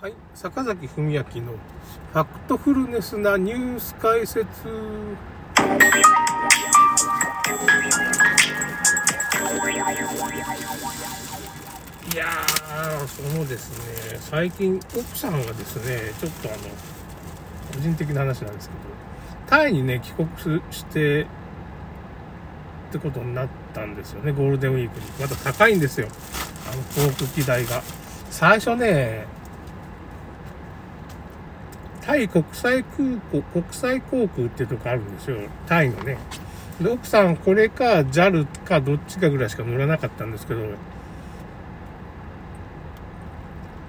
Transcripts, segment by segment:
はい、坂崎文明のファクトフルネスなニュース解説。いやー、そのですね、最近奥さんがですね、ちょっとあの、個人的な話なんですけど、タイにね、帰国して、ってことになったんですよね、ゴールデンウィークに。また高いんですよ、あの航空機代が。最初ね、タイ国際空港、国際航空ってとこあるんですよ。タイのね。で、奥さんこれか JAL かどっちかぐらいしか乗らなかったんですけど、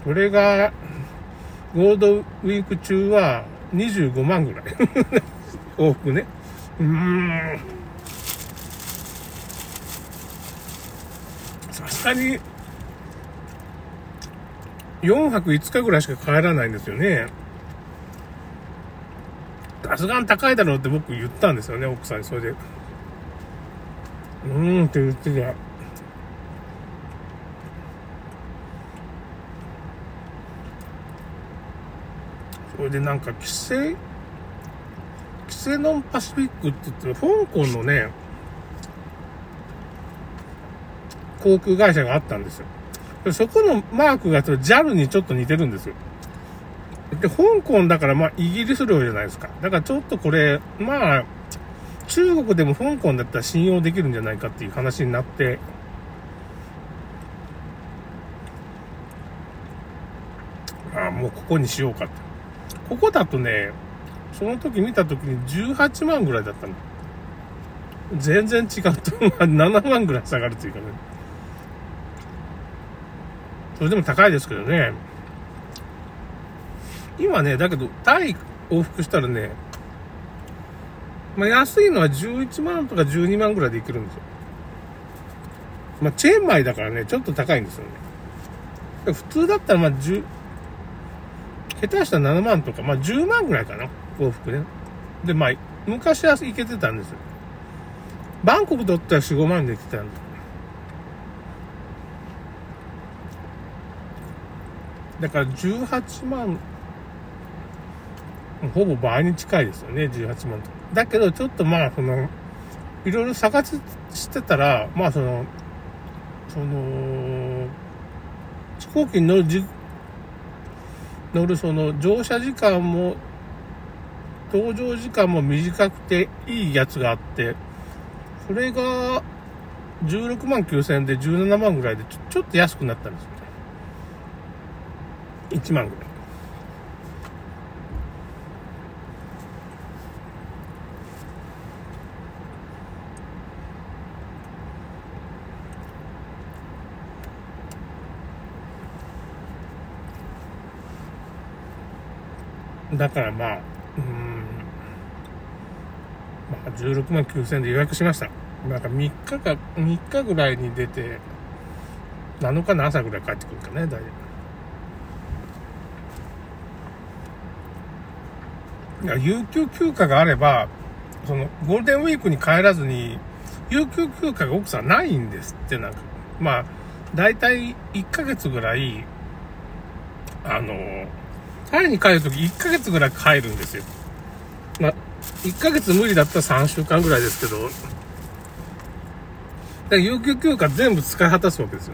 これが、ゴールドウィーク中は25万ぐらい。往復ね。うーん。さすがに、4泊5日ぐらいしか帰らないんですよね。さすがに高いだろうって僕言ったんですよね、奥さんに。それで。うーんって言ってた。それでなんか、規制、キセノンパシフィックって言って、香港のね、航空会社があったんですよ。そこのマークが JAL にちょっと似てるんですよ。で、香港だからまあイギリス領じゃないですか。だからちょっとこれ、まあ、中国でも香港だったら信用できるんじゃないかっていう話になって、ああ、もうここにしようかって。ここだとね、その時見た時に18万ぐらいだったの。全然違うと、ま7万ぐらい下がるというかね。それでも高いですけどね。今ね、だけど、タイ往復したらね、まあ、安いのは11万とか12万ぐらいでいけるんですよ。まあ、チェーンマイだからね、ちょっと高いんですよね。普通だったら、まあ、10、下手したら7万とか、まあ、10万ぐらいかな、往復ね。で、まあ、昔は行けてたんですよ。バンコクだったら4、5万で行けてたんですだから18万、ほぼ倍に近いですよね、18万と。だけど、ちょっとまあ、その、いろいろ探してたら、まあ、その、その、飛行機に乗るじ、乗るその乗車時間も、搭乗時間も短くていいやつがあって、それが16万9000円で17万ぐらいでちょちょっと安くなったんですよね。1万ぐらい。だからまあ、うん、まあ16万9000円で予約しました。なんか3日か、3日ぐらいに出て、7日の朝ぐらい帰ってくるかね、大体。いや、有給休暇があれば、その、ゴールデンウィークに帰らずに、有給休暇が奥さんないんですって、なんか。まあ、大体1ヶ月ぐらい、あの、タイに帰るとき1ヶ月ぐらい帰るんですよ。まあ、1ヶ月無理だったら3週間ぐらいですけど、だから有給休暇全部使い果たすわけですよ。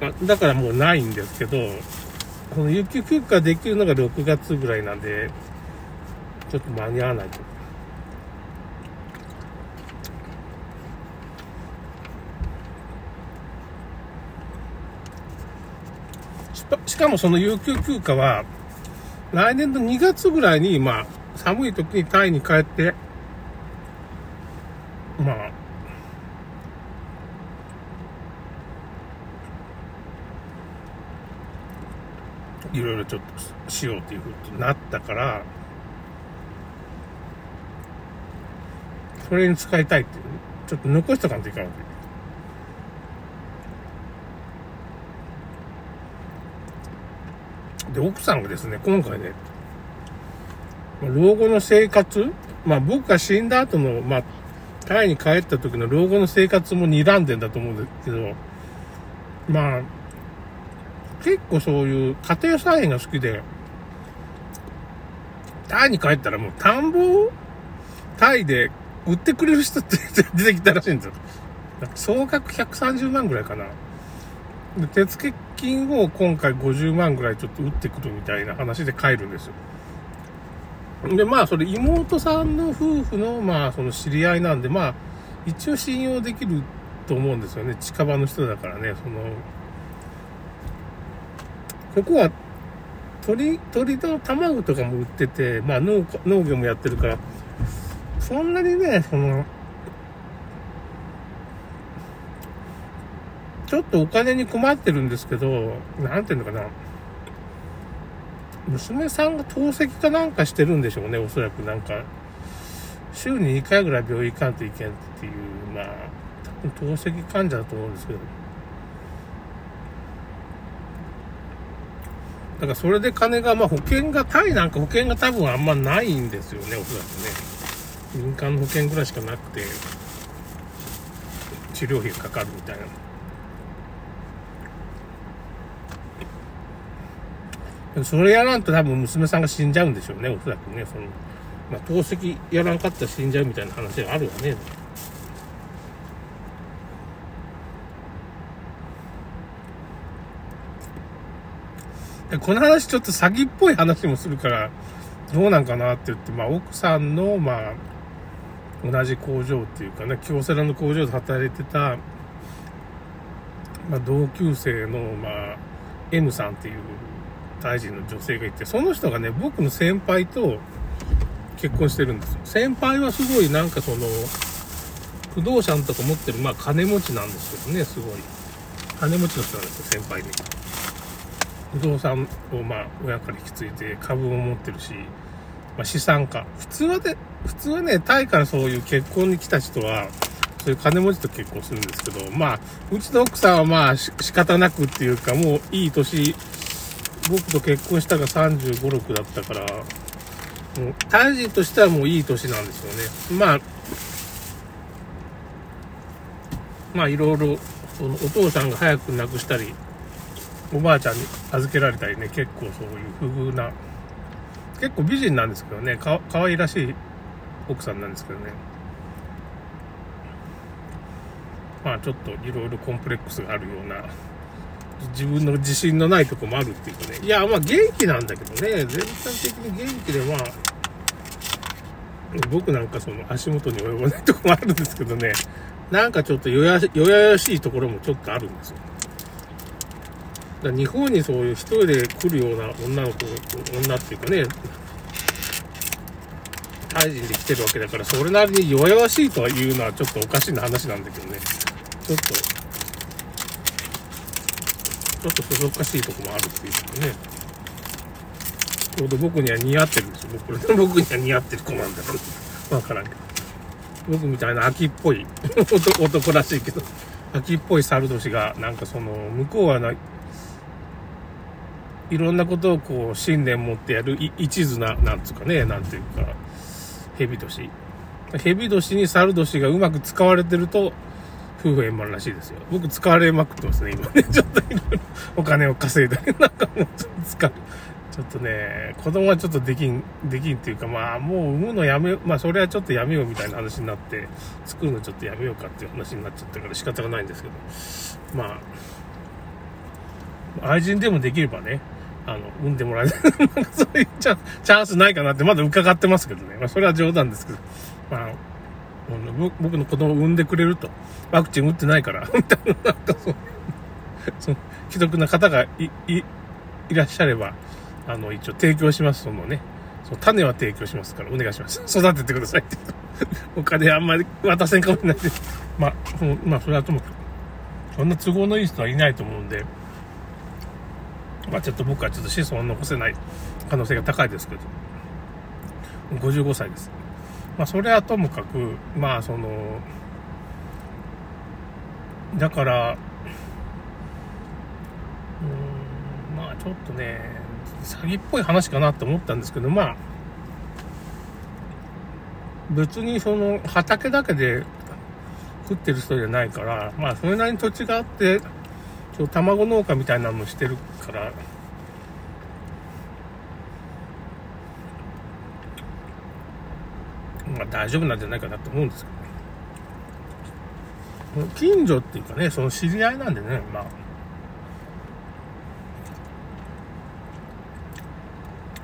まだからもうないんですけど、その有給休暇できるのが6月ぐらいなんで、ちょっと間に合わないと。しかもその有給休暇は、来年の2月ぐらいに、まあ、寒い時にタイに帰って、まあ、いろいろちょっとしようっていうふうになったから、それに使いたいっていう、ちょっと残しとかんといかんわけ。で、奥さんがですね、今回ね、老後の生活、まあ僕が死んだ後の、まあ、タイに帰った時の老後の生活も睨んでんだと思うんですけど、まあ、結構そういう家庭菜園が好きで、タイに帰ったらもう田んぼをタイで売ってくれる人って出てきたらしいんですよ。総額130万ぐらいかな。で、手付金を今回50万ぐらいちょっと打ってくるみたいな話で帰るんですよ。で、まあ、それ妹さんの夫婦の、まあ、その知り合いなんで、まあ、一応信用できると思うんですよね。近場の人だからね、その、ここは鳥、鳥の卵とかも売ってて、まあ農農業もやってるから、そんなにね、その、ちょっとお金に困ってるんですけど、なんていうのかな。娘さんが透析かなんかしてるんでしょうね、おそらくなんか。週に2回ぐらい病院行かんといけんっていう、まあ、多分透析患者だと思うんですけど。だからそれで金が、まあ保険が、タイなんか保険が多分あんまないんですよね、おそらくね。民間の保険ぐらいしかなくて、治療費がかかるみたいな。それやらんと多分娘さんが死んじゃうんでしょうね、おそらくね。その、まあ、透析やらんかったら死んじゃうみたいな話があるわね。この話ちょっと詐欺っぽい話もするから、どうなんかなって言って、まあ奥さんの、まあ、同じ工場っていうかね、京セラの工場で働いてた、まあ同級生の、まあ、M さんっていうタイ人の女性がいて、その人がね、僕の先輩と結婚してるんですよ。先輩はすごいなんかその、不動産とか持ってる、まあ金持ちなんですけどね、すごい。金持ちの人なんですよ、先輩に。不動産をまあ親から引き継いで株を持ってるし、まあ、資産家。普通はね、普通はね、タイからそういう結婚に来た人は、そういう金持ちと結婚するんですけど、まあ、うちの奥さんはまあ仕方なくっていうか、もういい年僕と結婚したが35、6だったから、もう、タイ人としてはもういい年なんですよね。まあ、まあいろいろ、そのお父さんが早く亡くしたり、おばあちゃんに預けられたりね、結構そういう不遇な、結構美人なんですけどね、か可愛らしい奥さんなんですけどね。まあちょっといろいろコンプレックスがあるような自分の自信のないとこもあるっていうかね。いや、まあ元気なんだけどね、全体的に元気でまあ、僕なんかその足元に及ばないとこもあるんですけどね、なんかちょっとよやよやしいところもちょっとあるんですよ。だ日本にそういう一人で来るような女の子、女っていうかね、タイ人で来てるわけだから、それなりに弱々しいとは言うのはちょっとおかしな話なんだけどね。ちょっとちょっとそそっかしいとこもあるっていうかね。ちょうど僕には似合ってるんですよ。僕 僕には似合ってる子なんだろう。わからんけど。僕みたいな秋っぽい 男らしいけど、秋っぽい猿年が、なんかその、向こうはな、いろんなことをこう、信念持ってやる一途な、なんつうかね、なんていうか、蛇年。蛇年に猿年がうまく使われてると、夫婦円満らしいですよ。僕使われまくってますね、今ね。ちょっといろいろお金を稼いだり、なんかもうちょっと使う。ちょっとね、子供はちょっとできん、できんっていうか、まあもう産むのやめ、まあそれはちょっとやめようみたいな話になって、作るのちょっとやめようかっていう話になっちゃったから仕方がないんですけど、まあ、愛人でもできればね、あの、産んでもらえない。なんかそういうチャンスないかなってまだ伺ってますけどね。まあそれは冗談ですけど、まあ、僕の子供を産んでくれると。ワクチン打ってないから、みたいな、なんかそう、その、既得な方がい、い、いらっしゃれば、あの、一応提供します、そのね。その種は提供しますから、お願いします。育ててくださいって。お金あんまり渡せんかもしれないで。まあ、まあ、それはともかく、そんな都合のいい人はいないと思うんで、まあ、ちょっと僕はちょっと子孫を残せない可能性が高いですけど、55歳です。まあ、それはともかく、まあ、その、だから、うん、まあ、ちょっとね、詐欺っぽい話かなって思ったんですけど、まあ、別にその畑だけで食ってる人じゃないから、まあ、それなりに土地があって、ちょ卵農家みたいなのしてるから、まあ大丈夫なんじゃないかなと思うんですけど。近所っていうかね、その知り合いなんでね、まあ。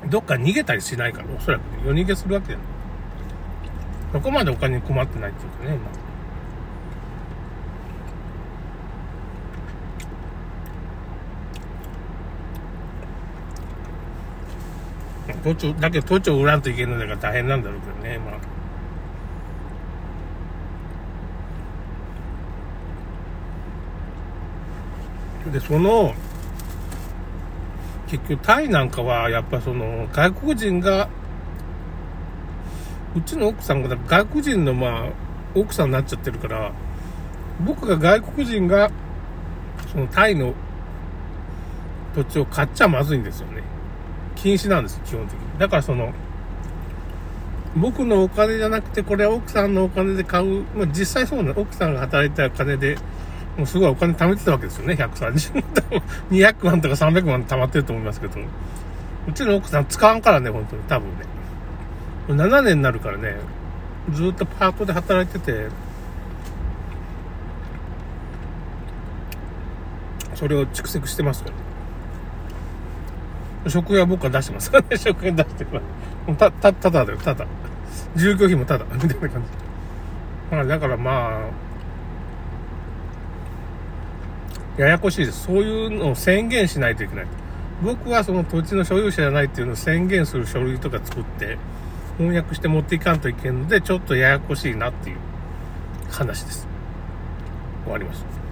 どっか逃げたりしないから、おそらく、ね、夜逃げするわけじゃない。そこまでお金に困ってないっていうかね、まあ。土地を、だけど土地を売らんといけないのが大変なんだろうけどね、まあ。で、その、結局タイなんかは、やっぱその、外国人が、うちの奥さんが外国人のまあ、奥さんになっちゃってるから、僕が外国人が、そのタイの土地を買っちゃまずいんですよね。禁止なんです、基本的に。だからその、僕のお金じゃなくて、これは奥さんのお金で買う、まあ、実際そうな奥さんが働いた金で、もうすごいお金貯めてたわけですよね、130万とか、200万とか300万貯まってると思いますけど、うちの奥さん使わんからね、本当に、多分ね。7年になるからね、ずっとパートで働いてて、それを蓄積してますからね。食費は僕は出してますからね、食費出してます。た、た、ただだよ、ただ。住居費もただ、みたいな感じ。まあ、だからまあ、ややこしいです。そういうのを宣言しないといけない。僕はその土地の所有者じゃないっていうのを宣言する書類とか作って、翻訳して持っていかんといけんので、ちょっとややこしいなっていう話です。終わりました。